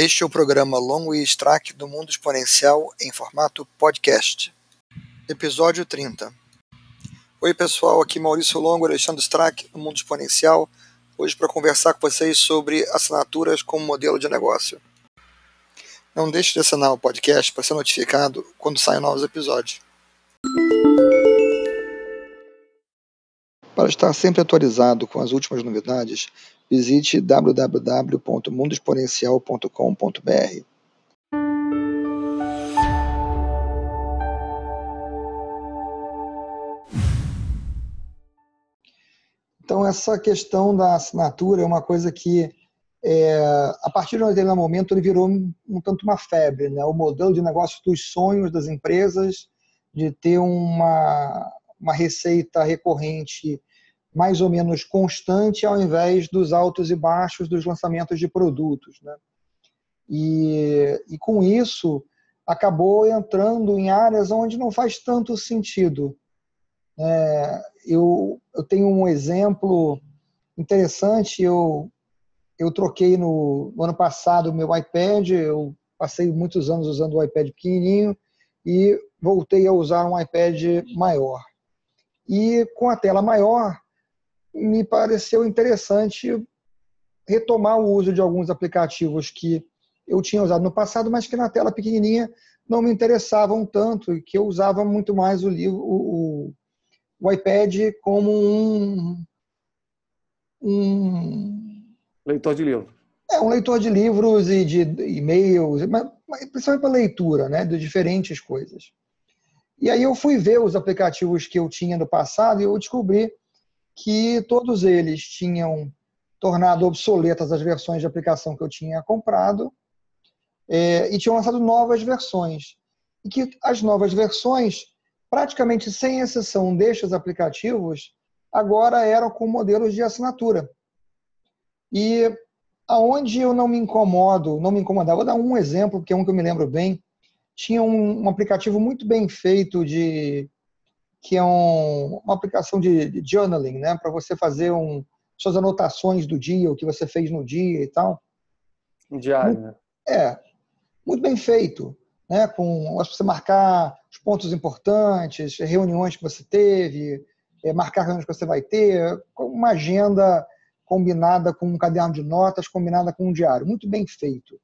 Este é o programa Longo e Strack do Mundo Exponencial em formato podcast. Episódio 30. Oi, pessoal, aqui Maurício Longo, Alexandre Strack, do Mundo Exponencial, hoje para conversar com vocês sobre assinaturas como modelo de negócio. Não deixe de assinar o podcast para ser notificado quando saem novos episódios. Para estar sempre atualizado com as últimas novidades, visite www.mundoexponencial.com.br. Então, essa questão da assinatura é uma coisa que, é, a partir de um determinado momento, ele virou um, um tanto uma febre. Né? O modelo de negócio dos sonhos das empresas de ter uma, uma receita recorrente mais ou menos constante ao invés dos altos e baixos dos lançamentos de produtos. Né? E, e com isso, acabou entrando em áreas onde não faz tanto sentido. É, eu, eu tenho um exemplo interessante, eu, eu troquei no, no ano passado o meu iPad, eu passei muitos anos usando o iPad pequenininho e voltei a usar um iPad maior. E com a tela maior, me pareceu interessante retomar o uso de alguns aplicativos que eu tinha usado no passado, mas que na tela pequenininha não me interessavam tanto e que eu usava muito mais o, livro, o, o iPad como um, um leitor de livros. É, um leitor de livros e de e-mails, mas, principalmente para leitura, né, de diferentes coisas. E aí eu fui ver os aplicativos que eu tinha no passado e eu descobri que todos eles tinham tornado obsoletas as versões de aplicação que eu tinha comprado é, e tinham lançado novas versões. E que as novas versões, praticamente sem exceção destes aplicativos, agora eram com modelos de assinatura. E aonde eu não me incomodo, não me incomodava, vou dar um exemplo, que é um que eu me lembro bem, tinha um, um aplicativo muito bem feito de que é um, uma aplicação de, de journaling, né, para você fazer um, suas anotações do dia, o que você fez no dia e tal. Um diário, né? É, muito bem feito, né, com você marcar os pontos importantes, reuniões que você teve, é, marcar reuniões que você vai ter, uma agenda combinada com um caderno de notas, combinada com um diário, muito bem feito.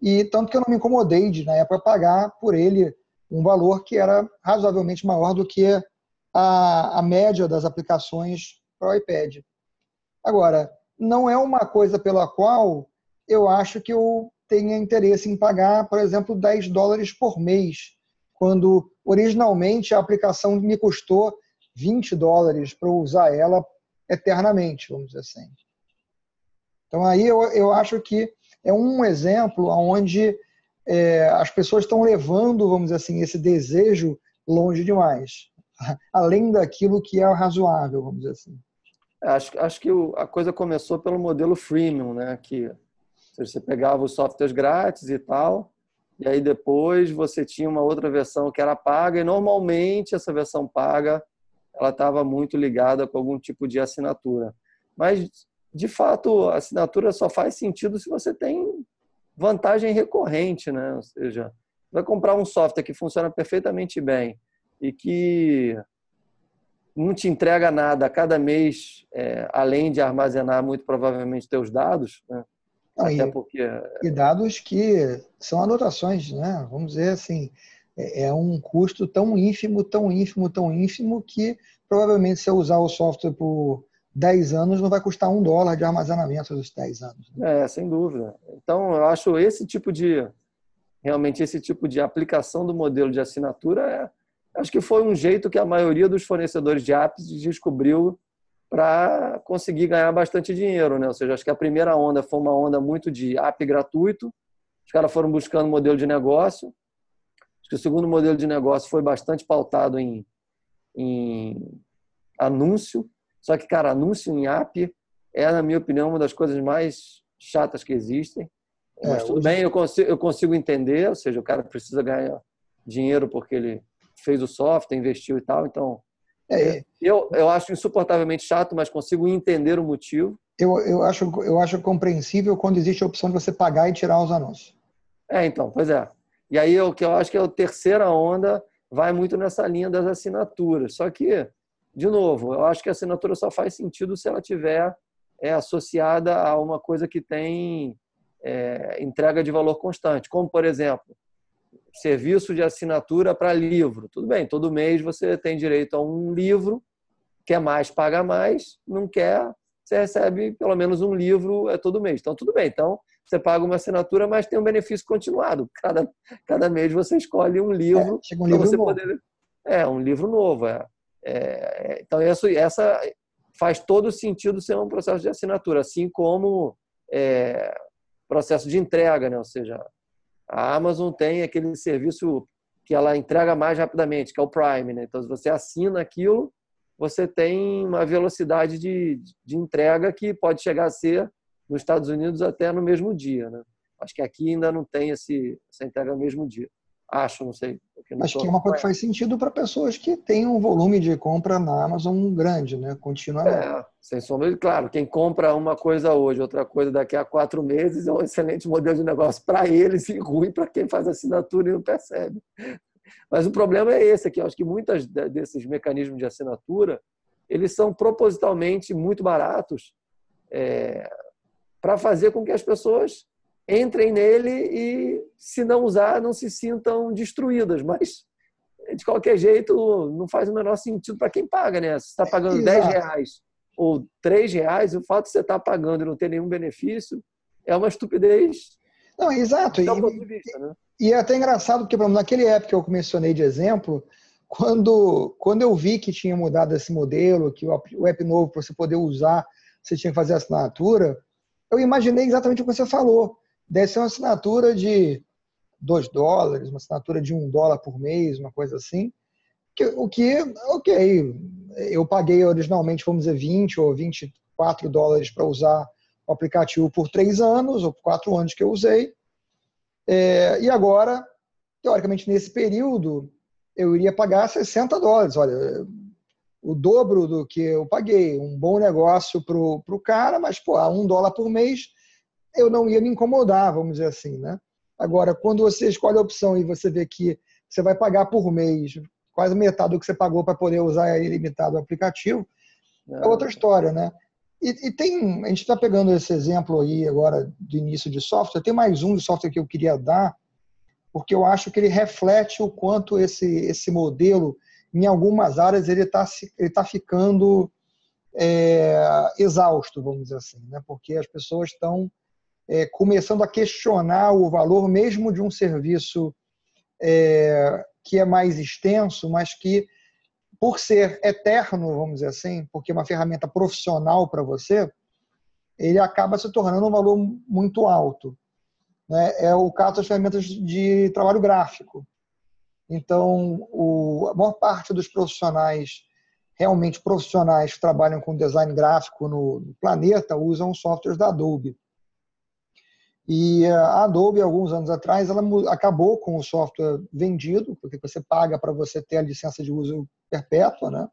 E tanto que eu não me incomodei de, na época, pagar por ele um valor que era razoavelmente maior do que a, a média das aplicações para o iPad. Agora, não é uma coisa pela qual eu acho que eu tenha interesse em pagar, por exemplo, 10 dólares por mês, quando originalmente a aplicação me custou 20 dólares para usar ela eternamente, vamos dizer assim. Então aí eu, eu acho que é um exemplo onde é, as pessoas estão levando, vamos dizer assim, esse desejo longe demais, além daquilo que é razoável, vamos dizer assim. Acho, acho que a coisa começou pelo modelo freemium, né? Que você pegava os softwares grátis e tal, e aí depois você tinha uma outra versão que era paga, e normalmente essa versão paga ela estava muito ligada com algum tipo de assinatura. Mas, de fato, a assinatura só faz sentido se você tem vantagem recorrente, né? Ou seja, vai comprar um software que funciona perfeitamente bem e que não te entrega nada a cada mês, é, além de armazenar muito provavelmente teus dados, né? Até e, porque e dados que são anotações, né? Vamos dizer assim, é, é um custo tão ínfimo, tão ínfimo, tão ínfimo que provavelmente se eu usar o software por 10 anos não vai custar um dólar de armazenamento dos 10 anos. Né? É, sem dúvida. Então, eu acho esse tipo de, realmente esse tipo de aplicação do modelo de assinatura, é, acho que foi um jeito que a maioria dos fornecedores de apps descobriu para conseguir ganhar bastante dinheiro, né? Ou seja, acho que a primeira onda foi uma onda muito de app gratuito, os caras foram buscando modelo de negócio. Acho que o segundo modelo de negócio foi bastante pautado em, em anúncio, só que, cara, anúncio em app é, na minha opinião, uma das coisas mais chatas que existem. É, Mas tudo hoje... bem, eu consigo, eu consigo entender, ou seja, o cara precisa ganhar dinheiro porque ele fez o software, investiu e tal. Então, é. eu, eu acho insuportavelmente chato, mas consigo entender o motivo. Eu, eu, acho, eu acho compreensível quando existe a opção de você pagar e tirar os anúncios. É, então, pois é. E aí o que eu acho que é a terceira onda vai muito nessa linha das assinaturas. Só que, de novo, eu acho que a assinatura só faz sentido se ela tiver é, associada a uma coisa que tem é, entrega de valor constante, como, por exemplo, serviço de assinatura para livro. Tudo bem, todo mês você tem direito a um livro, quer mais, paga mais, não quer, você recebe pelo menos um livro é todo mês. Então, tudo bem. Então, você paga uma assinatura, mas tem um benefício continuado. Cada, cada mês você escolhe um livro. É, um livro você novo. Poder... É, um livro novo. É. É, então, isso, essa faz todo sentido ser um processo de assinatura, assim como é, processo de entrega, né? ou seja, a Amazon tem aquele serviço que ela entrega mais rapidamente, que é o Prime. Né? Então, se você assina aquilo, você tem uma velocidade de, de entrega que pode chegar a ser, nos Estados Unidos, até no mesmo dia. Né? Acho que aqui ainda não tem esse, essa entrega no mesmo dia. Acho, não sei. Acho que é uma coisa que faz sentido para pessoas que têm um volume de compra na Amazon grande, né? Continuamente. É, sem sombra de claro. Quem compra uma coisa hoje, outra coisa daqui a quatro meses, é um excelente modelo de negócio para eles e ruim para quem faz assinatura e não percebe. Mas o problema é esse aqui. Eu acho que muitos desses mecanismos de assinatura, eles são propositalmente muito baratos é, para fazer com que as pessoas entrem nele e, se não usar, não se sintam destruídas. Mas, de qualquer jeito, não faz o menor sentido para quem paga, né? Se está pagando Exato. 10 reais ou 3 reais, o fato de você estar tá pagando e não ter nenhum benefício é uma estupidez. Não, exato. E, vista, né? e, é até engraçado, porque, exemplo, naquele app que eu mencionei de exemplo, quando, quando eu vi que tinha mudado esse modelo, que o app novo, para você poder usar, você tinha que fazer assinatura, eu imaginei exatamente o que você falou deve ser uma assinatura de 2 dólares, uma assinatura de 1 um dólar por mês, uma coisa assim. O que, ok, eu paguei originalmente, vamos dizer, 20 ou 24 dólares para usar o aplicativo por três anos, ou por quatro anos que eu usei. É, e agora, teoricamente, nesse período, eu iria pagar 60 dólares. Olha, o dobro do que eu paguei. Um bom negócio para o cara, mas, pô, a um dólar por mês eu não ia me incomodar, vamos dizer assim, né? Agora, quando você escolhe a opção e você vê que você vai pagar por mês quase metade do que você pagou para poder usar ilimitado o aplicativo, é outra história, né? E, e tem, a gente está pegando esse exemplo aí agora de início de software, tem mais um de software que eu queria dar, porque eu acho que ele reflete o quanto esse, esse modelo, em algumas áreas, ele está ele tá ficando é, exausto, vamos dizer assim, né? porque as pessoas estão é, começando a questionar o valor mesmo de um serviço é, que é mais extenso, mas que, por ser eterno, vamos dizer assim, porque é uma ferramenta profissional para você, ele acaba se tornando um valor muito alto. Né? É o caso das ferramentas de trabalho gráfico. Então, o, a maior parte dos profissionais, realmente profissionais que trabalham com design gráfico no, no planeta, usam softwares da Adobe. E a Adobe, alguns anos atrás, ela acabou com o software vendido, porque você paga para você ter a licença de uso perpétua, né?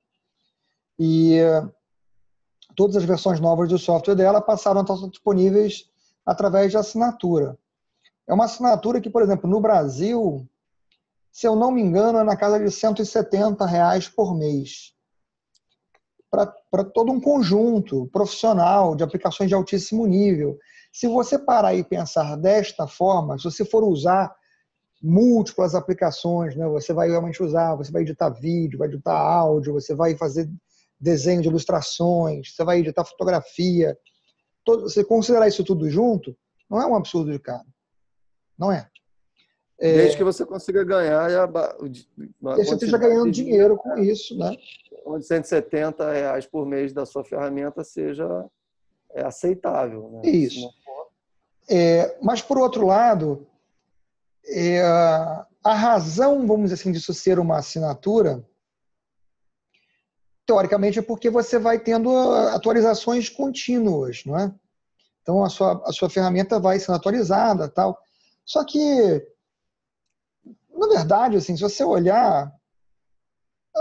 E todas as versões novas do software dela passaram a estar disponíveis através de assinatura. É uma assinatura que, por exemplo, no Brasil, se eu não me engano, é na casa de 170 reais por mês. Para todo um conjunto profissional de aplicações de altíssimo nível. Se você parar e pensar desta forma, se você for usar múltiplas aplicações, né? você vai realmente usar, você vai editar vídeo, vai editar áudio, você vai fazer desenho de ilustrações, você vai editar fotografia. Todo, você considerar isso tudo junto, não é um absurdo de caro. Não é. é Desde que você consiga ganhar a, Desde que você esteja ganhando dinheiro com isso, né? Onde 170 reais por mês da sua ferramenta seja é aceitável. Né? Isso. É, mas, por outro lado, é, a razão, vamos dizer assim, disso ser uma assinatura, teoricamente, é porque você vai tendo atualizações contínuas, não é? Então, a sua, a sua ferramenta vai sendo atualizada tal. Só que, na verdade, assim, se você olhar,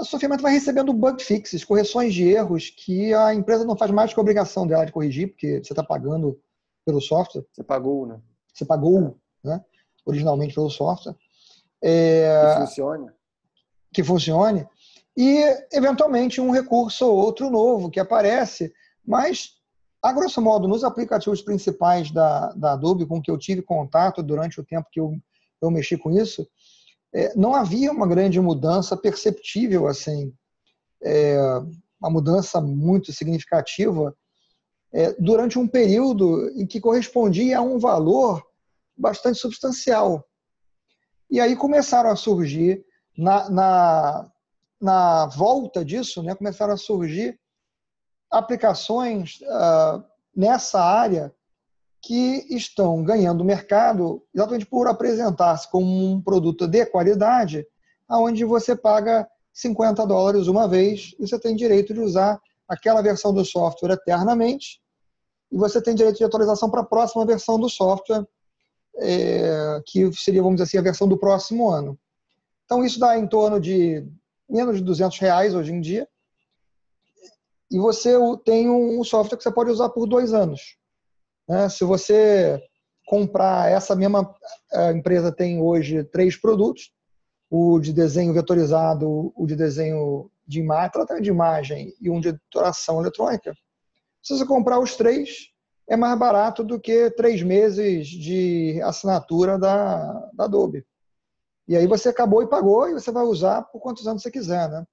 a sua ferramenta vai recebendo bug fixes, correções de erros que a empresa não faz mais que a obrigação dela de corrigir, porque você está pagando pelo software. Você pagou, né? Você pagou, né? Originalmente pelo software. É, que funcione. Que funcione. E, eventualmente, um recurso ou outro novo que aparece, mas, a grosso modo, nos aplicativos principais da, da Adobe com que eu tive contato durante o tempo que eu, eu mexi com isso, não havia uma grande mudança perceptível, assim, é, uma mudança muito significativa é, durante um período em que correspondia a um valor bastante substancial. E aí começaram a surgir, na, na, na volta disso, né, começaram a surgir aplicações uh, nessa área que estão ganhando mercado exatamente por apresentar-se como um produto de qualidade, aonde você paga 50 dólares uma vez e você tem direito de usar aquela versão do software eternamente e você tem direito de atualização para a próxima versão do software, é, que seria, vamos dizer assim, a versão do próximo ano. Então, isso dá em torno de menos de 200 reais hoje em dia. E você tem um software que você pode usar por dois anos. Né? Se você comprar, essa mesma empresa tem hoje três produtos, o de desenho vetorizado, o de desenho de imagem, tratamento de imagem e um de editoração eletrônica. Se você comprar os três, é mais barato do que três meses de assinatura da, da Adobe. E aí você acabou e pagou e você vai usar por quantos anos você quiser, né?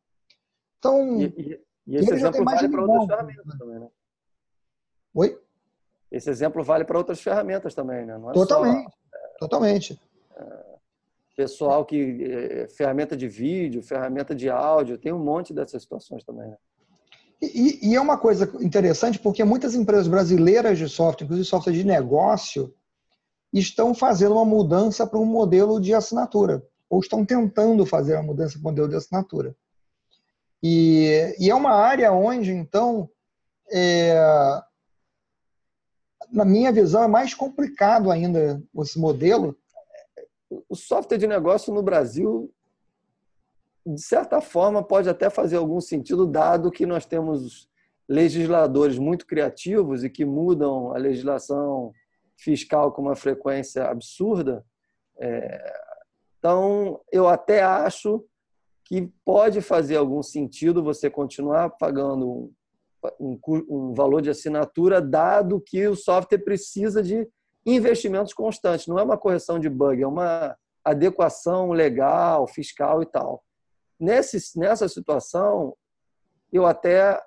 Então, e, e, e esse exemplo vale para outras ferramentas também, né? Oi? Esse exemplo vale para outras ferramentas também, né? É totalmente, só, totalmente. É, pessoal que é, ferramenta de vídeo, ferramenta de áudio, tem um monte dessas situações também. Né? E, e, é uma coisa interessante porque muitas empresas brasileiras de software, inclusive software de negócio, estão fazendo uma mudança para um modelo de assinatura, ou estão tentando fazer a mudança para o modelo de assinatura. E, e, é uma área onde, então, é, na minha visão, é mais complicado ainda esse modelo. O software de negócio no Brasil, de certa forma, pode até fazer algum sentido, dado que nós temos legisladores muito criativos e que mudam a legislação fiscal com uma frequência absurda. É, então, eu até acho que pode fazer algum sentido você continuar pagando um, um, valor de assinatura, dado que o software precisa de investimentos constantes. Não é uma correção de bug, é uma adequação legal, fiscal e tal. Nesse, nessa situação, eu até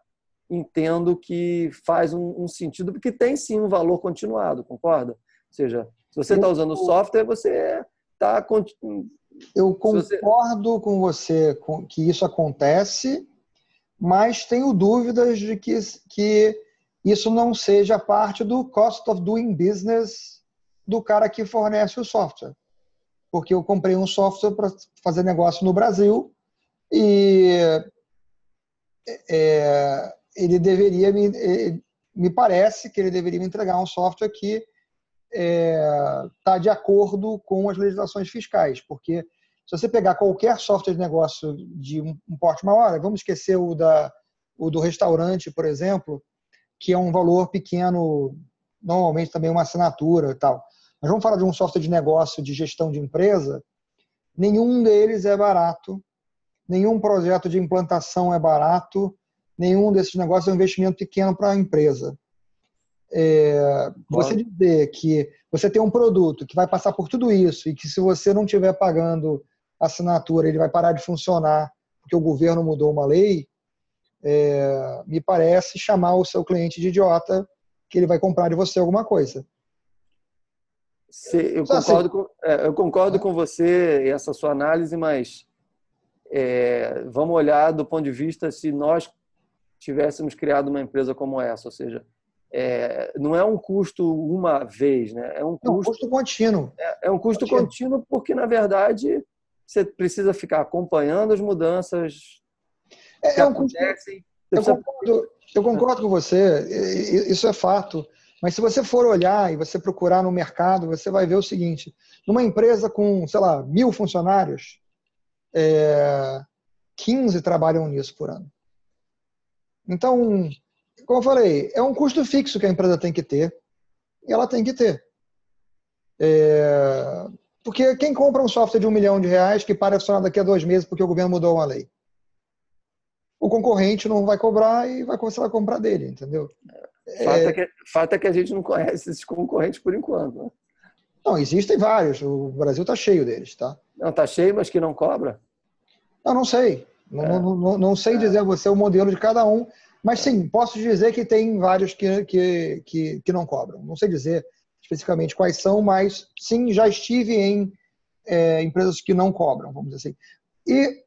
entendo que faz um, um, sentido, porque tem sim um valor continuado, concorda? Ou seja, se você está usando software, você está. Eu concordo você... com você com, que isso acontece, mas tenho dúvidas de que, que isso não seja parte do cost of doing business do cara que fornece o software. Porque eu comprei um software para fazer negócio no Brasil e é, ele deveria me, é, me parece que ele deveria me entregar um software que está é, tá de acordo com as legislações fiscais, porque se você pegar qualquer software de negócio de um porte maior, vamos esquecer o, da, o do restaurante, por exemplo, que é um valor pequeno, normalmente também uma assinatura e tal. Mas vamos falar de um software de negócio de gestão de empresa, nenhum deles é barato, nenhum projeto de implantação é barato, nenhum desses negócios é um investimento pequeno para a empresa. É, você dizer que você tem um produto que vai passar por tudo isso e que se você não estiver pagando assinatura ele vai parar de funcionar porque o governo mudou uma lei, é, me parece chamar o seu cliente de idiota que ele vai comprar de você alguma coisa. eu, concordo com, é, eu concordo com você e essa sua análise, mas é, vamos olhar do ponto de vista se nós tivéssemos criado uma empresa como essa, ou seja, é, não é um custo uma vez, né? É um custo, um custo contínuo. É, é um custo contínuo. contínuo porque na verdade você precisa ficar acompanhando as mudanças é, que é um acontecem. Eu, concordo, eu concordo com você, isso é fato. Mas se você for olhar e você procurar no mercado, você vai ver o seguinte: numa empresa com, sei lá, mil funcionários, é, 15 trabalham nisso por ano. Então, como eu falei, é um custo fixo que a empresa tem que ter, e ela tem que ter. É... Porque quem compra um software de um milhão de reais que para de funcionar daqui a dois meses porque o governo mudou uma lei? O concorrente não vai cobrar e vai começar a comprar dele, entendeu? Fato é, que, fato é que a gente não conhece esses concorrentes por enquanto. Né? Não, existem vários. O Brasil está cheio deles, tá? Não, está cheio, mas que não cobra? Não, não sei. Não, é. não, não, não, sei é. dizer a você o modelo de cada um, mas sim, posso dizer que tem vários que, que, que, que não cobram. Não sei dizer especificamente quais são, mas sim, já estive em é, empresas que não cobram, vamos dizer assim. E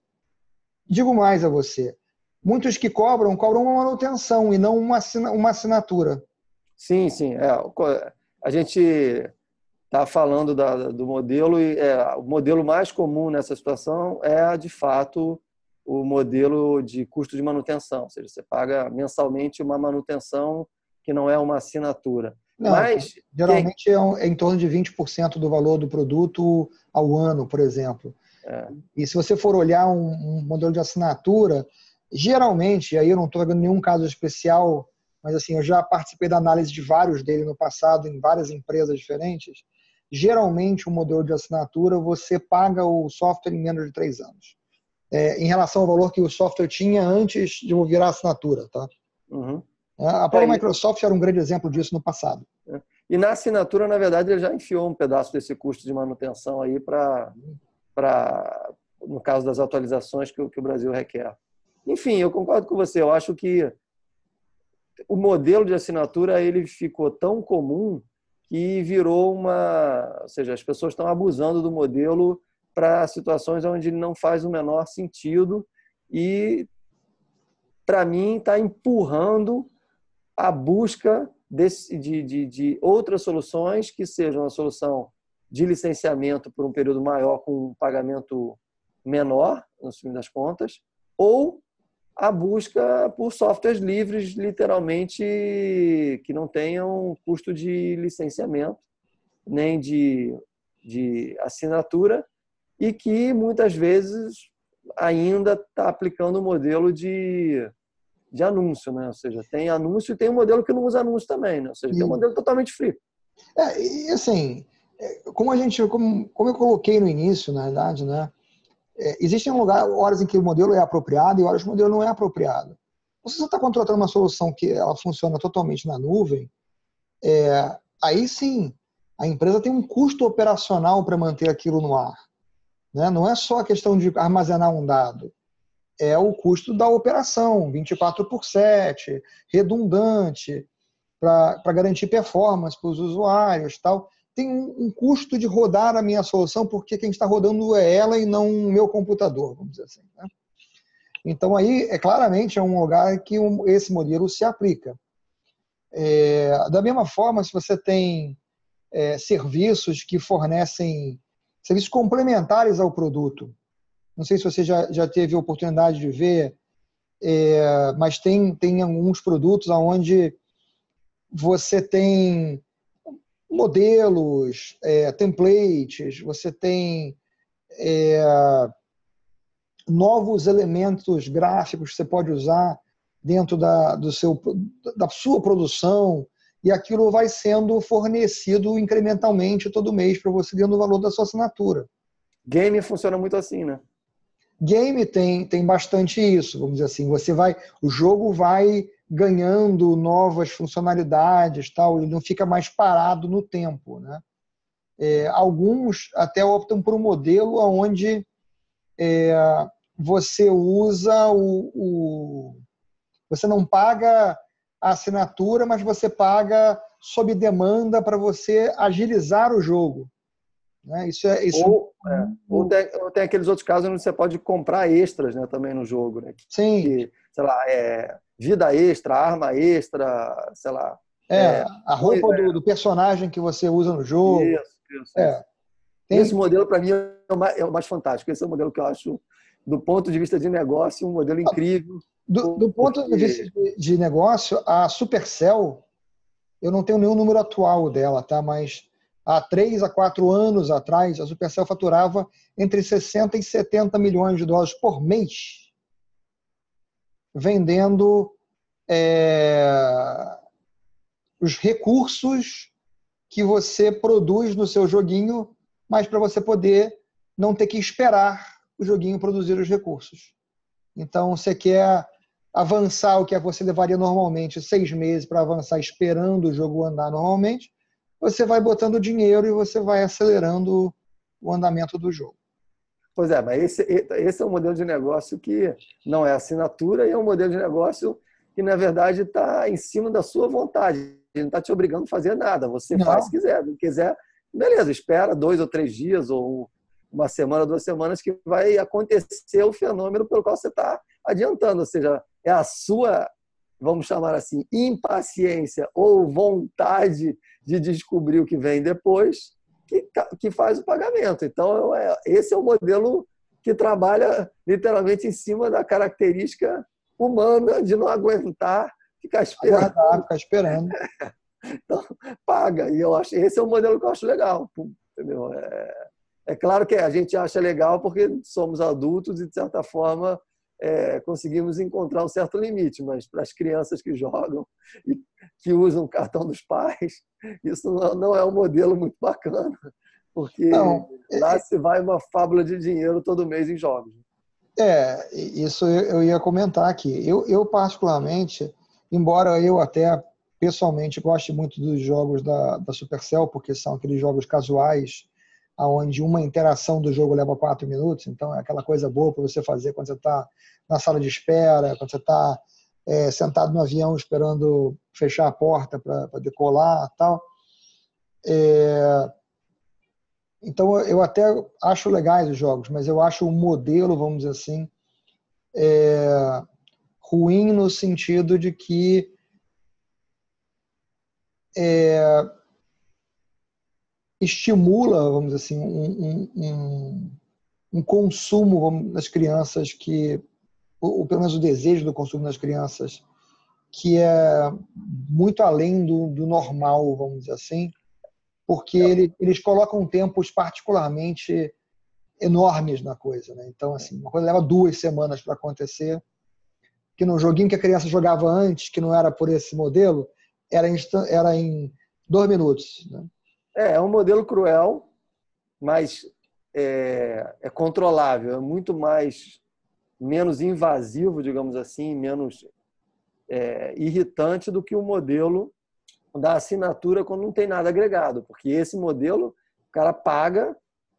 digo mais a você, muitos que cobram, cobram uma manutenção e não uma, uma assinatura. Sim, sim. É, a gente está falando da, do modelo e é, o modelo mais comum nessa situação é, de fato, o modelo de custo de manutenção, ou seja, você paga mensalmente uma manutenção que não é uma assinatura. Não, Mas geralmente que... é em torno de 20% do valor do produto ao ano, por exemplo. É. E se você for olhar um, um, modelo de assinatura, geralmente, aí eu não estou vendo nenhum caso especial, mas assim, eu já participei da análise de vários dele no passado em várias empresas diferentes. Geralmente, o um modelo de assinatura você paga o software em menos de três anos é, em relação ao valor que o software tinha antes de virar assinatura. Tá? Uhum. É, a própria é, Microsoft era um grande exemplo disso no passado. É. E na assinatura, na verdade, ele já enfiou um pedaço desse custo de manutenção aí para, no caso das atualizações que, que o Brasil requer. Enfim, eu concordo com você. Eu acho que o modelo de assinatura ele ficou tão comum que virou uma, ou seja, as pessoas estão abusando do modelo para situações onde ele não faz o menor sentido e, para mim, está empurrando a busca desse, de, de, de outras soluções que sejam a solução de licenciamento por um período maior com um pagamento menor, no fim das contas, ou a busca por softwares livres, literalmente, que não tenham custo de licenciamento, nem de, de assinatura, e que muitas vezes ainda está aplicando o modelo de, de anúncio, né? Ou seja, tem anúncio e tem um modelo que não usa anúncio também, né? Ou seja, tem um modelo totalmente free. É, e assim, é, como a gente, como, como eu coloquei no início, na verdade, né? É, existem lugar, horas em que o modelo é apropriado e horas que o modelo não é apropriado. Você está contratando uma solução que ela funciona totalmente na nuvem, é, aí sim, a empresa tem um custo operacional para manter aquilo no ar. Né? Não é só a questão de armazenar um dado, é o custo da operação, 24 por 7, redundante, para garantir performance para os usuários tal. Tem um, um, custo de rodar a minha solução, porque quem está rodando é ela e não o meu computador, vamos dizer assim. Né? Então, aí, é claramente, é um lugar que um, esse modelo se aplica. É, da mesma forma, se você tem é, serviços que fornecem serviços complementares ao produto. Não sei se você já, já teve a oportunidade de ver, é, mas tem, tem alguns produtos onde você tem modelos, é, templates, você tem é, novos elementos gráficos que você pode usar dentro da, do seu, da sua produção e aquilo vai sendo fornecido incrementalmente todo mês para você dentro do valor da sua assinatura. Game funciona muito assim, né? Game tem, tem bastante isso, vamos dizer assim. Você vai, o jogo vai ganhando novas funcionalidades, tal, ele não fica mais parado no tempo, né? É, alguns até optam por um modelo onde é, você usa o, o, você não paga a assinatura, mas você paga sob demanda para você agilizar o jogo. Né? Isso é, isso ou, é, ou, tem, ou, tem, aqueles outros casos onde você pode comprar extras né, também no jogo. Né? Sim. Que, sei lá, é, vida extra, arma extra, sei lá. É, é a roupa do, do, personagem que você usa no jogo. Isso, isso. É. Tem... Esse modelo, para mim, é o, mais, é o mais fantástico. Esse é o modelo que eu acho, do ponto de vista de negócio, um modelo incrível. Do, do ponto de vista de, negócio, a Supercell, eu não tenho nenhum número atual dela, tá? Mas há três a quatro anos atrás, a Supercell faturava entre 60 e 70 milhões de dólares por mês. vendendo é, os recursos que você produz no seu joguinho, mas para você poder não ter que esperar o joguinho produzir os recursos. Então, você quer avançar o que você levaria normalmente seis meses para avançar esperando o jogo andar normalmente, você vai botando dinheiro e você vai acelerando o andamento do jogo. Pois é, mas esse, esse é um modelo de negócio que não é assinatura e é um modelo de negócio que, na verdade, está em cima da sua vontade. Ele não está te obrigando a fazer nada. Você não. faz se quiser. Se quiser, beleza, espera dois ou três dias ou uma semana, duas semanas que vai acontecer o fenômeno pelo qual você está adiantando. Ou seja, é a sua, vamos chamar assim, impaciência ou vontade de descobrir o que vem depois que, que faz o pagamento. Então, é, esse é o modelo que trabalha literalmente em cima da característica humana de não aguentar ficar esperando. Aguardar, ficar esperando. então, paga. E eu acho esse é o modelo que eu acho legal. Entendeu? É, é claro que a gente acha legal porque somos adultos e, de certa forma, é, conseguimos encontrar um certo limite, mas para as crianças que jogam e que usam o cartão dos pais, isso não é um modelo muito bacana, porque não, é, lá é, se vai uma fábula de dinheiro todo mês em jogos. É, isso eu ia comentar aqui. Eu, eu particularmente, embora eu até pessoalmente goste muito dos jogos da, da Supercell, porque são aqueles jogos casuais, onde uma interação do jogo leva quatro minutos, então é aquela coisa boa para você fazer quando você está na sala de espera, quando você está é, sentado no avião esperando fechar a porta para decolar tal. É, então eu até acho legais os jogos, mas eu acho o modelo, vamos dizer assim, é, ruim no sentido de que é, estimula, vamos dizer assim, um, um, um consumo das crianças que, ou, ou, pelo menos o desejo do consumo das crianças, que é muito além do, do normal, vamos dizer assim, porque é. ele, eles colocam tempos particularmente enormes na coisa. Né? Então, assim, uma coisa leva duas semanas para acontecer, que no joguinho que a criança jogava antes, que não era por esse modelo, era, era em dois minutos. Né? É, é um modelo cruel, mas é, é controlável, é muito mais menos invasivo, digamos assim, menos é, irritante do que o modelo da assinatura quando não tem nada agregado, porque esse modelo o cara paga,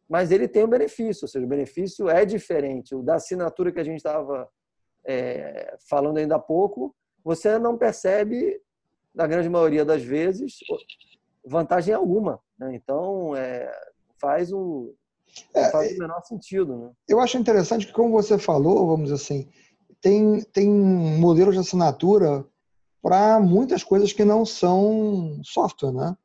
mas ele tem um benefício, ou seja, o benefício é diferente. O da assinatura que a gente estava é, falando ainda há pouco, você não percebe, na grande maioria das vezes, vantagem alguma. Né? Então, é, faz, o, é, faz o menor sentido. Né? Eu acho interessante que, como você falou, vamos dizer assim, tem, tem modelos de assinatura para muitas coisas que não são software, né?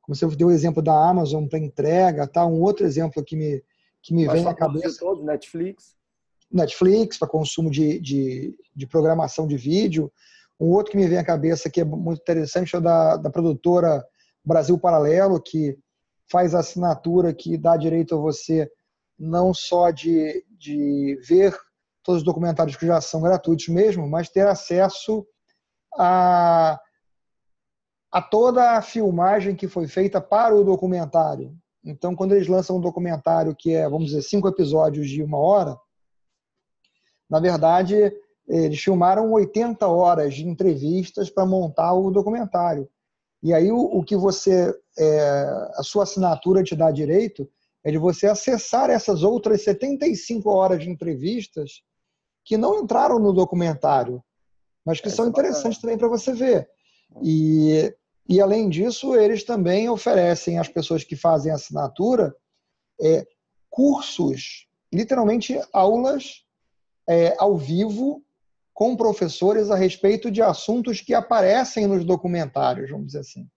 Como você deu o exemplo da Amazon para entrega, tá? Um outro exemplo que me, que me vem à cabeça. Todo, Netflix. Netflix, para consumo de, de, de, programação de vídeo. Um outro que me vem à cabeça que é muito interessante é o da, da produtora Brasil Paralelo, que faz assinatura que dá direito a você não só de, de ver todos os documentários que já são gratuitos mesmo, mas ter acesso a, a toda a filmagem que foi feita para o documentário. Então, quando eles lançam um documentário que é, vamos dizer, cinco episódios de uma hora, na verdade, eles filmaram 80 horas de entrevistas para montar o documentário. E aí o, o que você, é, a sua assinatura te dá direito é de você acessar essas outras 75 horas de entrevistas que não entraram no documentário, mas que é, são interessantes também para você ver. E, e além disso, eles também oferecem às pessoas que fazem assinatura é, cursos, literalmente aulas é, ao vivo com professores a respeito de assuntos que aparecem nos documentários, vamos dizer assim.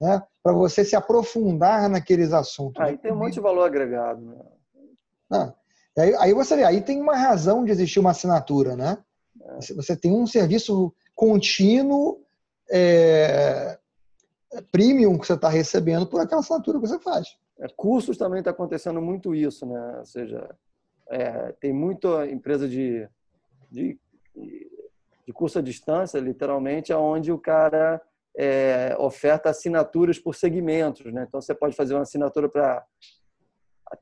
Né? Para você se aprofundar naqueles assuntos. Aí tem um monte de valor agregado. Né? Ah, aí, aí, você vê, aí tem uma razão de existir uma assinatura, né? É. Você tem um serviço contínuo, é, premium que você está recebendo por aquela assinatura que você faz. É, cursos também está acontecendo muito isso, né? Ou seja, é, tem muita empresa de, de de curso à distância, literalmente, é onde o cara é, oferta assinaturas por segmentos. Né? Então, você pode fazer uma assinatura para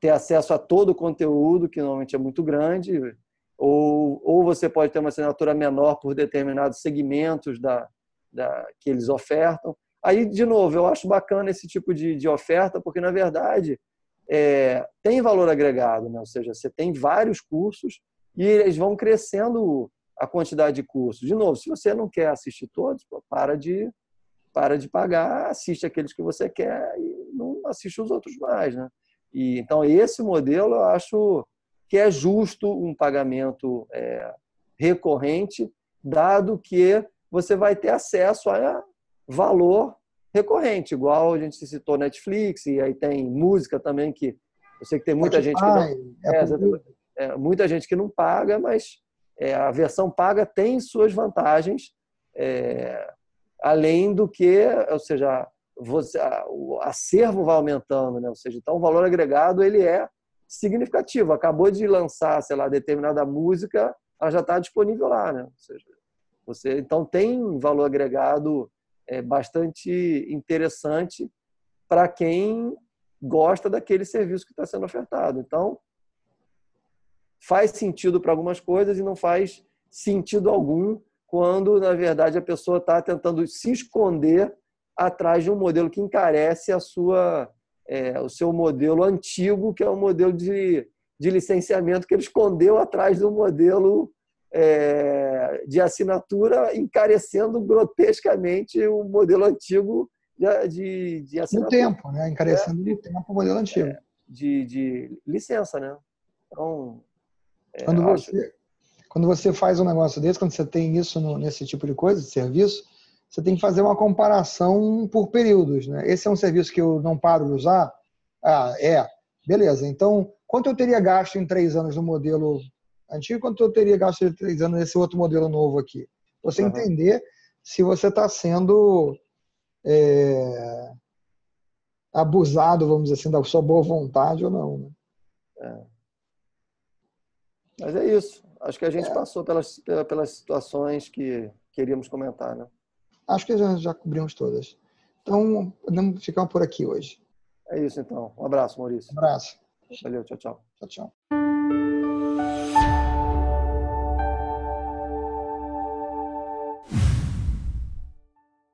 ter acesso a todo o conteúdo, que normalmente é muito grande, ou, ou você pode ter uma assinatura menor por determinados segmentos da, da, que eles ofertam. Aí, de novo, eu acho bacana esse tipo de, de oferta, porque, na verdade, é, tem valor agregado, né? ou seja, você tem vários cursos e eles vão crescendo a quantidade de cursos. De novo, se você não quer assistir todos, para de para de pagar, assiste aqueles que você quer e não assiste os outros mais, né? E então esse modelo eu acho que é justo um pagamento é, recorrente, dado que você vai ter acesso a valor recorrente, igual a gente citou Netflix, e aí tem música também, que eu sei que tem muita gente que não. É, é, muita gente que não paga, mas é, a versão paga tem suas vantagens, é, além do que, ou seja, você, o acervo vai aumentando, né? ou seja, então o valor agregado ele é significativo. Acabou de lançar, sei lá, determinada música, ela já está disponível lá, né? Ou seja, você então tem valor agregado é, bastante interessante para quem gosta daquele serviço que está sendo ofertado. Então, faz sentido para algumas coisas e não faz sentido algum quando, na verdade, a pessoa está tentando se esconder atrás de um modelo que encarece a sua, é, o seu modelo antigo, que é o modelo de, de licenciamento que ele escondeu atrás do modelo é, de assinatura, encarecendo grotescamente o modelo antigo de, de, de assinatura. No tempo, né? encarecendo é, no tempo o modelo antigo. É, de, de licença, né? Então, é, quando, você, acho... quando você faz um negócio desse, quando você tem isso no, nesse tipo de coisa, de serviço, você tem que fazer uma comparação por períodos. Né? Esse é um serviço que eu não paro de usar? Ah, é. Beleza. Então, quanto eu teria gasto em três anos no modelo antigo quanto eu teria gasto de três anos nesse outro modelo novo aqui. Você uhum. entender se você está sendo é, abusado, vamos dizer assim, da sua boa vontade ou não. Né? É. Mas é isso. Acho que a gente é. passou pelas, pelas situações que queríamos comentar. Né? Acho que já, já cobrimos todas. Então, podemos ficar por aqui hoje. É isso, então. Um abraço, Maurício. Um abraço. Valeu, tchau, tchau. Tchau, tchau.